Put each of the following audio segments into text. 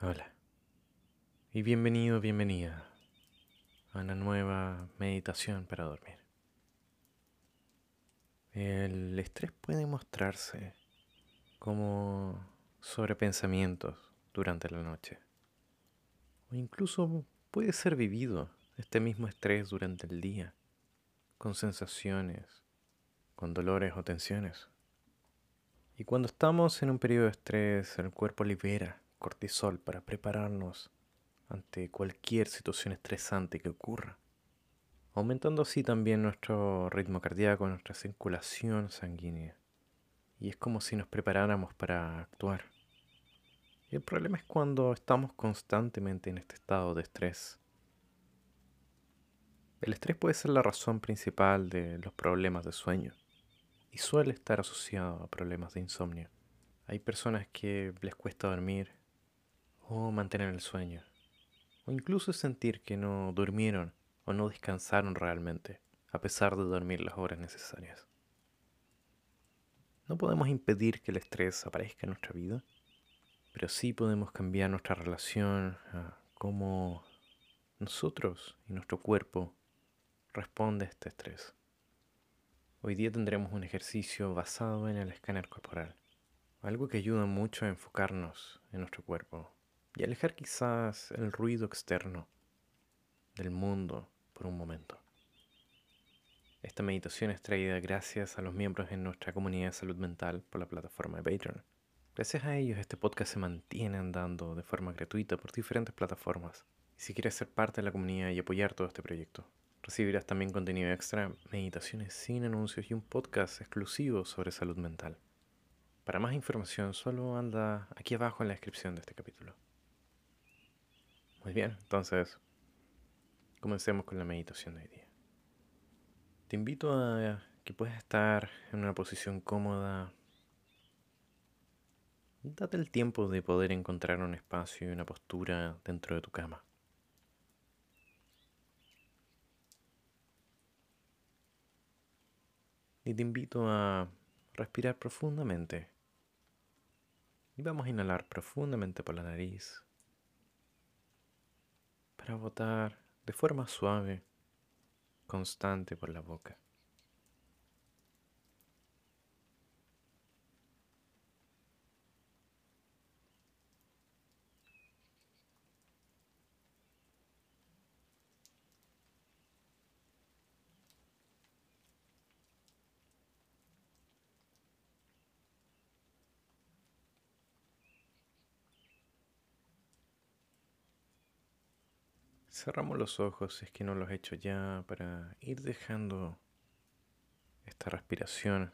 Hola. Y bienvenido, bienvenida a una nueva meditación para dormir. El estrés puede mostrarse como sobrepensamientos durante la noche. O incluso puede ser vivido este mismo estrés durante el día, con sensaciones, con dolores o tensiones. Y cuando estamos en un periodo de estrés, el cuerpo libera cortisol para prepararnos ante cualquier situación estresante que ocurra, aumentando así también nuestro ritmo cardíaco, nuestra circulación sanguínea. Y es como si nos preparáramos para actuar. El problema es cuando estamos constantemente en este estado de estrés. El estrés puede ser la razón principal de los problemas de sueño y suele estar asociado a problemas de insomnio. Hay personas que les cuesta dormir o mantener el sueño, o incluso sentir que no durmieron o no descansaron realmente, a pesar de dormir las horas necesarias. No podemos impedir que el estrés aparezca en nuestra vida, pero sí podemos cambiar nuestra relación a cómo nosotros y nuestro cuerpo responde a este estrés. Hoy día tendremos un ejercicio basado en el escáner corporal, algo que ayuda mucho a enfocarnos en nuestro cuerpo, y alejar quizás el ruido externo del mundo por un momento. Esta meditación es traída gracias a los miembros en nuestra comunidad de salud mental por la plataforma de Patreon. Gracias a ellos este podcast se mantiene andando de forma gratuita por diferentes plataformas. Y si quieres ser parte de la comunidad y apoyar todo este proyecto, recibirás también contenido extra, meditaciones sin anuncios y un podcast exclusivo sobre salud mental. Para más información solo anda aquí abajo en la descripción de este capítulo. Muy bien, entonces comencemos con la meditación de hoy día. Te invito a que puedas estar en una posición cómoda. Date el tiempo de poder encontrar un espacio y una postura dentro de tu cama. Y te invito a respirar profundamente. Y vamos a inhalar profundamente por la nariz para botar de forma suave, constante por la boca. Cerramos los ojos si es que no los he hecho ya para ir dejando esta respiración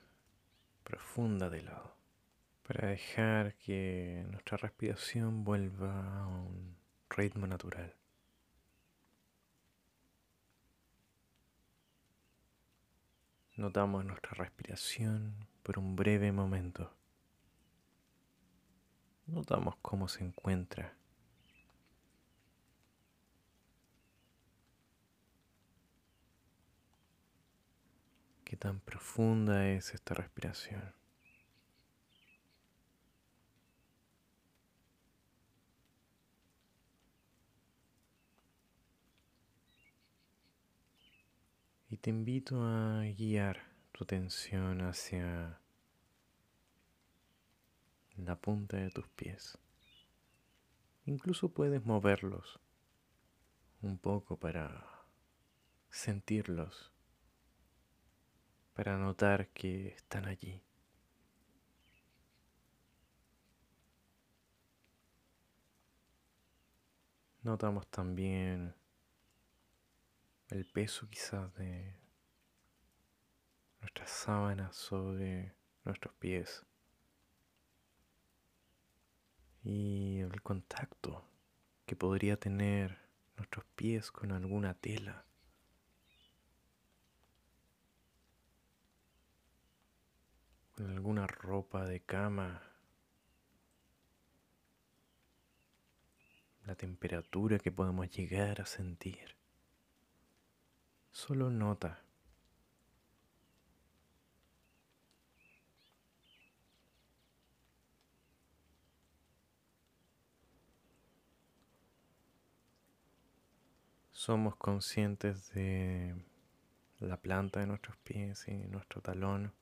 profunda de lado. Para dejar que nuestra respiración vuelva a un ritmo natural. Notamos nuestra respiración por un breve momento. Notamos cómo se encuentra tan profunda es esta respiración. Y te invito a guiar tu atención hacia la punta de tus pies. Incluso puedes moverlos un poco para sentirlos para notar que están allí. Notamos también el peso quizás de nuestras sábanas sobre nuestros pies y el contacto que podría tener nuestros pies con alguna tela con alguna ropa de cama. La temperatura que podemos llegar a sentir. Solo nota. Somos conscientes de la planta de nuestros pies y nuestro talón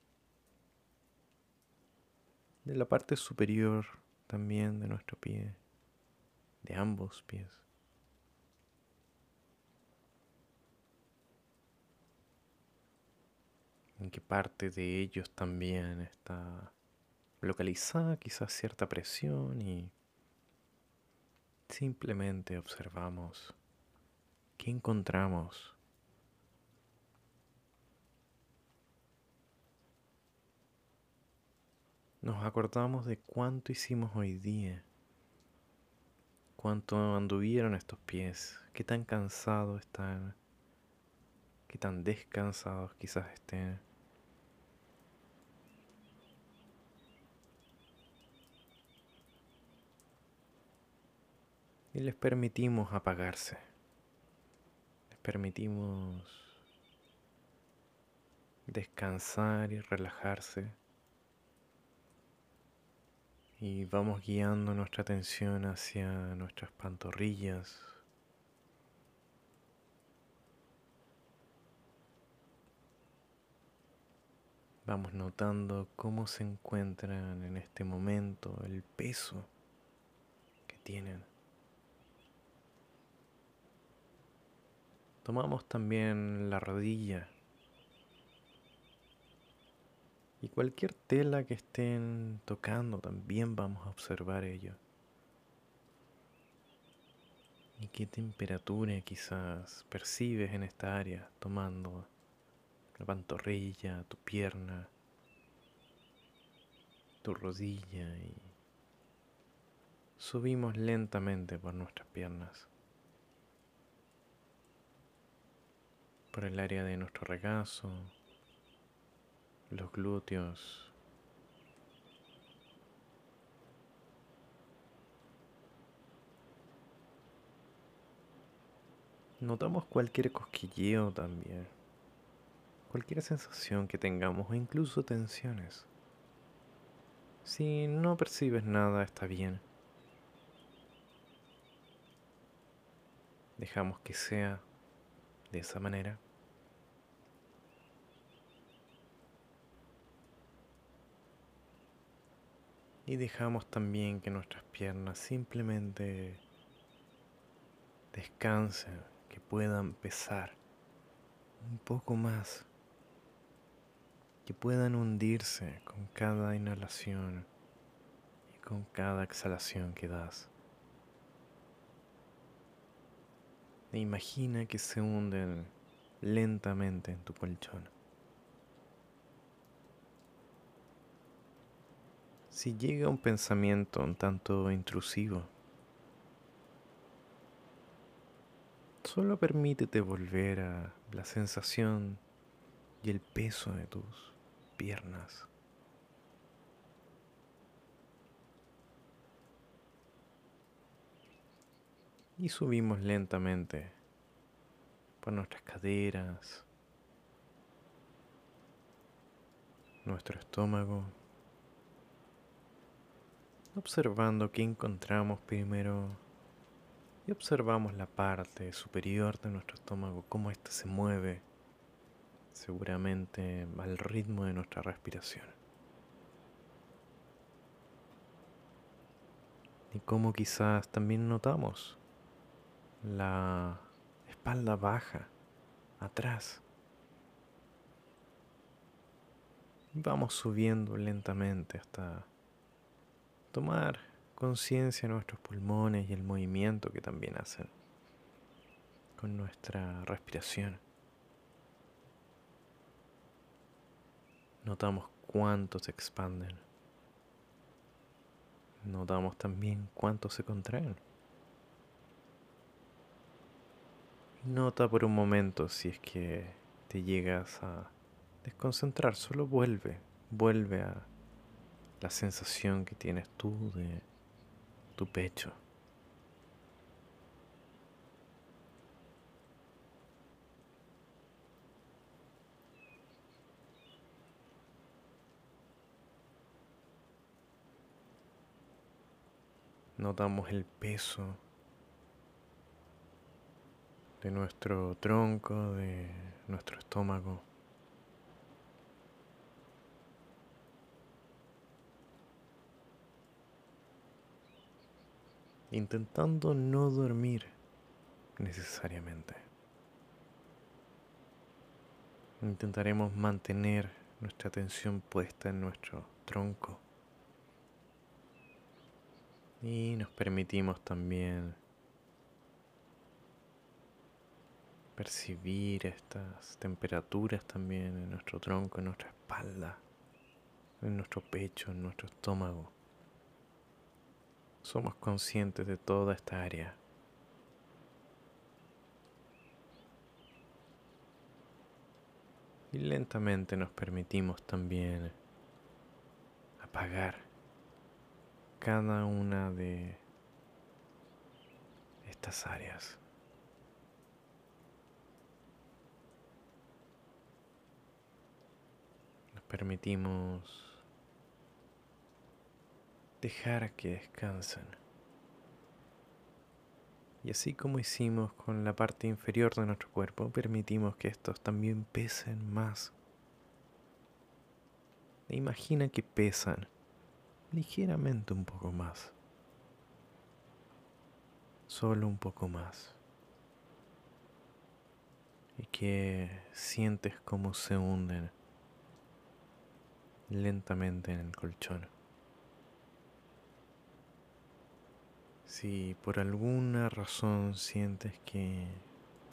de la parte superior también de nuestro pie, de ambos pies. En qué parte de ellos también está localizada quizás cierta presión y simplemente observamos qué encontramos nos acordamos de cuánto hicimos hoy día, cuánto anduvieron estos pies, qué tan cansados están, qué tan descansados quizás estén. Y les permitimos apagarse, les permitimos descansar y relajarse y vamos guiando nuestra atención hacia nuestras pantorrillas. Vamos notando cómo se encuentran en este momento, el peso que tienen. Tomamos también la rodilla Y cualquier tela que estén tocando también vamos a observar ello. ¿Y qué temperatura quizás percibes en esta área tomando la pantorrilla, tu pierna, tu rodilla y subimos lentamente por nuestras piernas, por el área de nuestro regazo, los glúteos. Notamos cualquier cosquilleo también, cualquier sensación que tengamos o incluso tensiones. Si no percibes nada, está bien. Dejamos que sea de esa manera. Y dejamos también que nuestras piernas simplemente descansen, que puedan pesar un poco más, que puedan hundirse con cada inhalación y con cada exhalación que das. E imagina que se hunden lentamente en tu colchón. Si llega un pensamiento un tanto intrusivo, solo permítete volver a la sensación y el peso de tus piernas. Y subimos lentamente por nuestras caderas, nuestro estómago observando qué encontramos primero y observamos la parte superior de nuestro estómago, cómo ésta se mueve, seguramente al ritmo de nuestra respiración. Y cómo quizás también notamos la espalda baja, atrás. Y vamos subiendo lentamente hasta tomar conciencia de nuestros pulmones y el movimiento que también hacen con nuestra respiración. Notamos cuánto se expanden. Notamos también cuánto se contraen. Nota por un momento si es que te llegas a desconcentrar, solo vuelve, vuelve a la sensación que tienes tú de tu pecho. Notamos el peso de nuestro tronco, de nuestro estómago. Intentando no dormir necesariamente. Intentaremos mantener nuestra atención puesta en nuestro tronco. Y nos permitimos también percibir estas temperaturas también en nuestro tronco, en nuestra espalda, en nuestro pecho, en nuestro estómago. Somos conscientes de toda esta área. Y lentamente nos permitimos también apagar cada una de estas áreas. Nos permitimos dejar que descansen. Y así como hicimos con la parte inferior de nuestro cuerpo, permitimos que estos también pesen más. E imagina que pesan ligeramente un poco más. Solo un poco más. Y que sientes cómo se hunden lentamente en el colchón. Si por alguna razón sientes que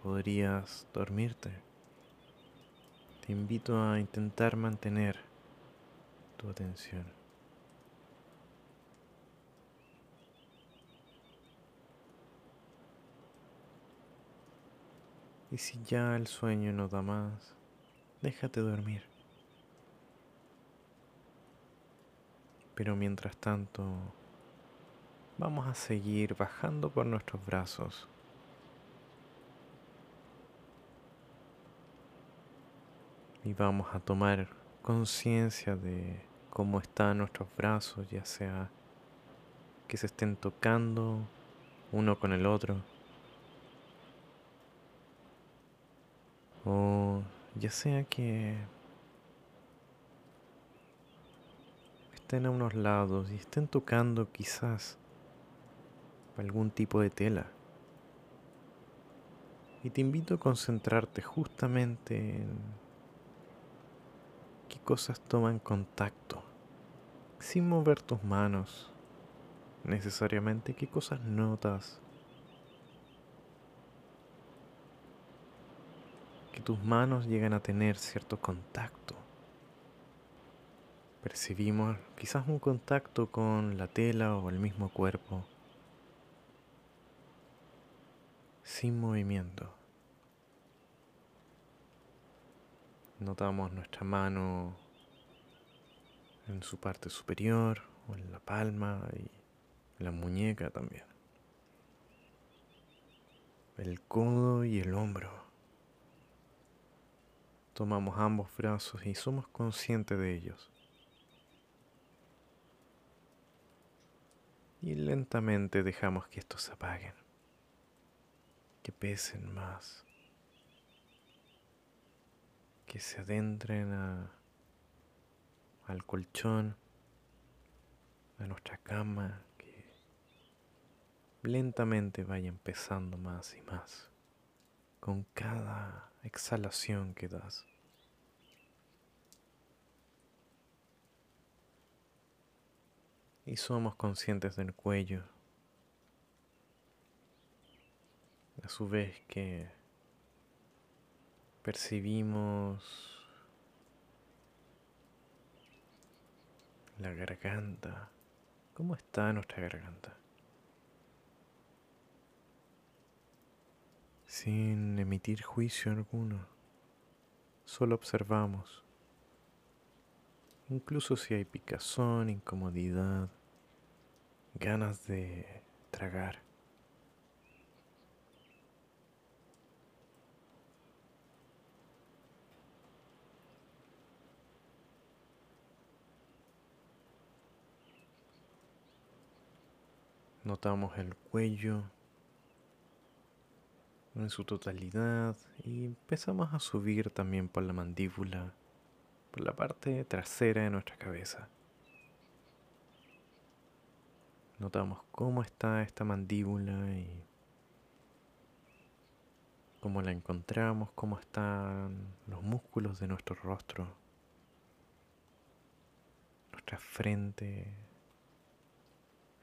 podrías dormirte, te invito a intentar mantener tu atención. Y si ya el sueño no da más, déjate dormir. Pero mientras tanto, vamos a seguir bajando por nuestros brazos. Y vamos a tomar conciencia de cómo están nuestros brazos, ya sea que se estén tocando uno con el otro. O ya sea que estén a unos lados y estén tocando quizás algún tipo de tela. Y te invito a concentrarte justamente en qué cosas toman contacto, sin mover tus manos necesariamente, qué cosas notas, que tus manos llegan a tener cierto contacto. Percibimos quizás un contacto con la tela o el mismo cuerpo. Sin movimiento. Notamos nuestra mano en su parte superior o en la palma y la muñeca también. El codo y el hombro. Tomamos ambos brazos y somos conscientes de ellos. Y lentamente dejamos que estos se apaguen que pesen más, que se adentren al colchón, a nuestra cama, que lentamente vayan pesando más y más con cada exhalación que das. Y somos conscientes del cuello a su vez que percibimos la garganta. ¿Cómo está nuestra garganta? Sin emitir juicio alguno, solo observamos. Incluso si hay picazón, incomodidad, ganas de tragar. Notamos el cuello, en su totalidad y empezamos a subir también por la mandíbula, por la parte trasera de nuestra cabeza. Notamos cómo está esta mandíbula y cómo la encontramos, cómo están los músculos de nuestro rostro, nuestra frente,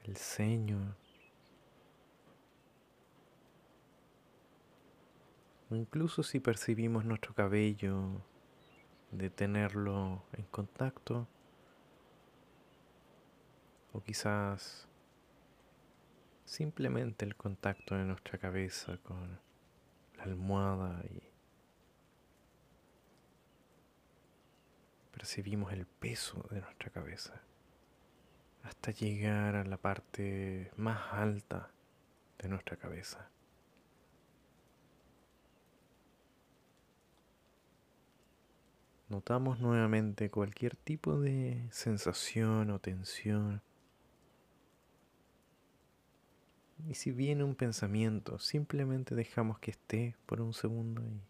el ceño. Incluso si percibimos nuestro cabello, de tenerlo en contacto, o quizás simplemente el contacto de nuestra cabeza con la almohada y percibimos el peso de nuestra cabeza hasta llegar a la parte más alta de nuestra cabeza. Notamos nuevamente cualquier tipo de sensación o tensión. Y si viene un pensamiento, simplemente dejamos que esté por un segundo y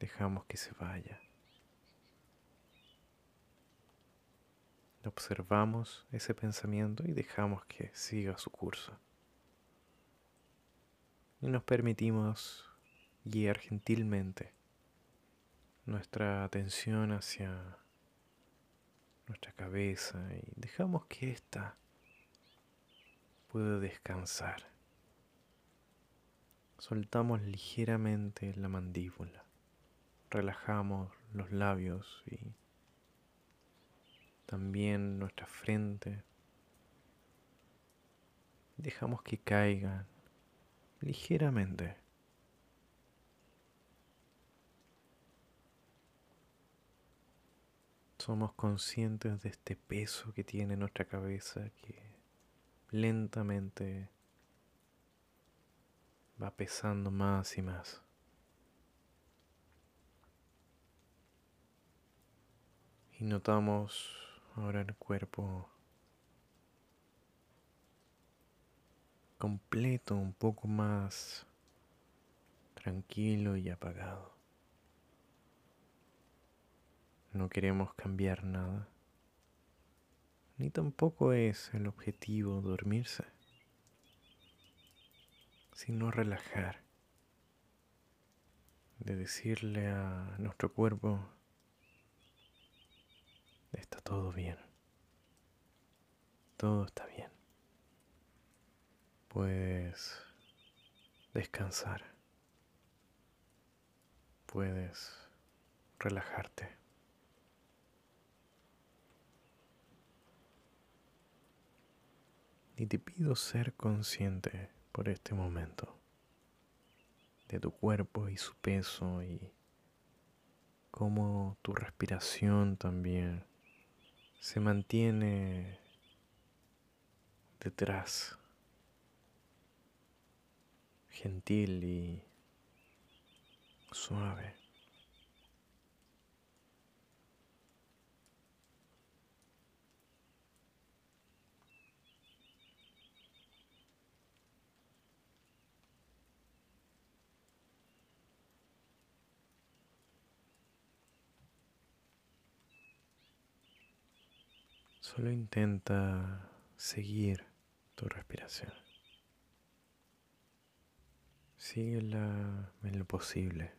dejamos que se vaya. Observamos ese pensamiento y dejamos que siga su curso. Y nos permitimos guiar gentilmente nuestra atención hacia nuestra cabeza y dejamos que ésta pueda descansar. Soltamos ligeramente la mandíbula, relajamos los labios y también nuestra frente. Dejamos que caigan ligeramente. Somos conscientes de este peso que tiene nuestra cabeza que lentamente va pesando más y más. Y notamos ahora el cuerpo completo, un poco más tranquilo y apagado. No queremos cambiar nada, ni tampoco es el objetivo dormirse, sino relajar, de decirle a nuestro cuerpo, Está todo bien. Todo está bien. Puedes descansar. Puedes relajarte. Y te pido ser consciente por este momento de tu cuerpo y su peso y cómo tu respiración también se mantiene detrás, gentil y suave. Solo intenta seguir tu respiración. Síguela en lo posible.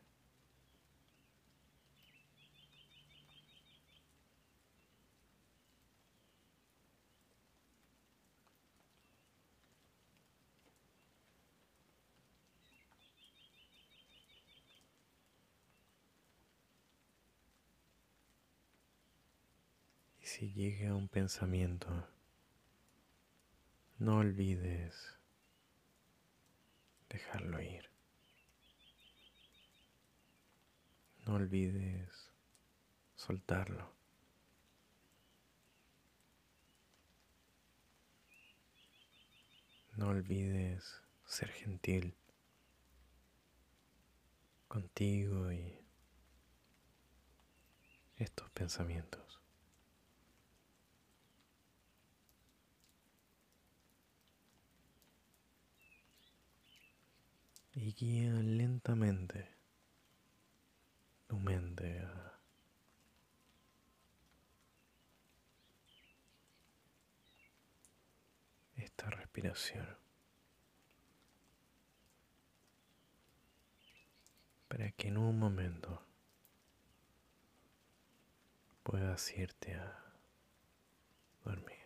Si llega un pensamiento, no olvides dejarlo ir. No olvides soltarlo. No olvides ser gentil contigo y estos pensamientos. Y guía lentamente tu mente a esta respiración para que en un momento puedas irte a dormir.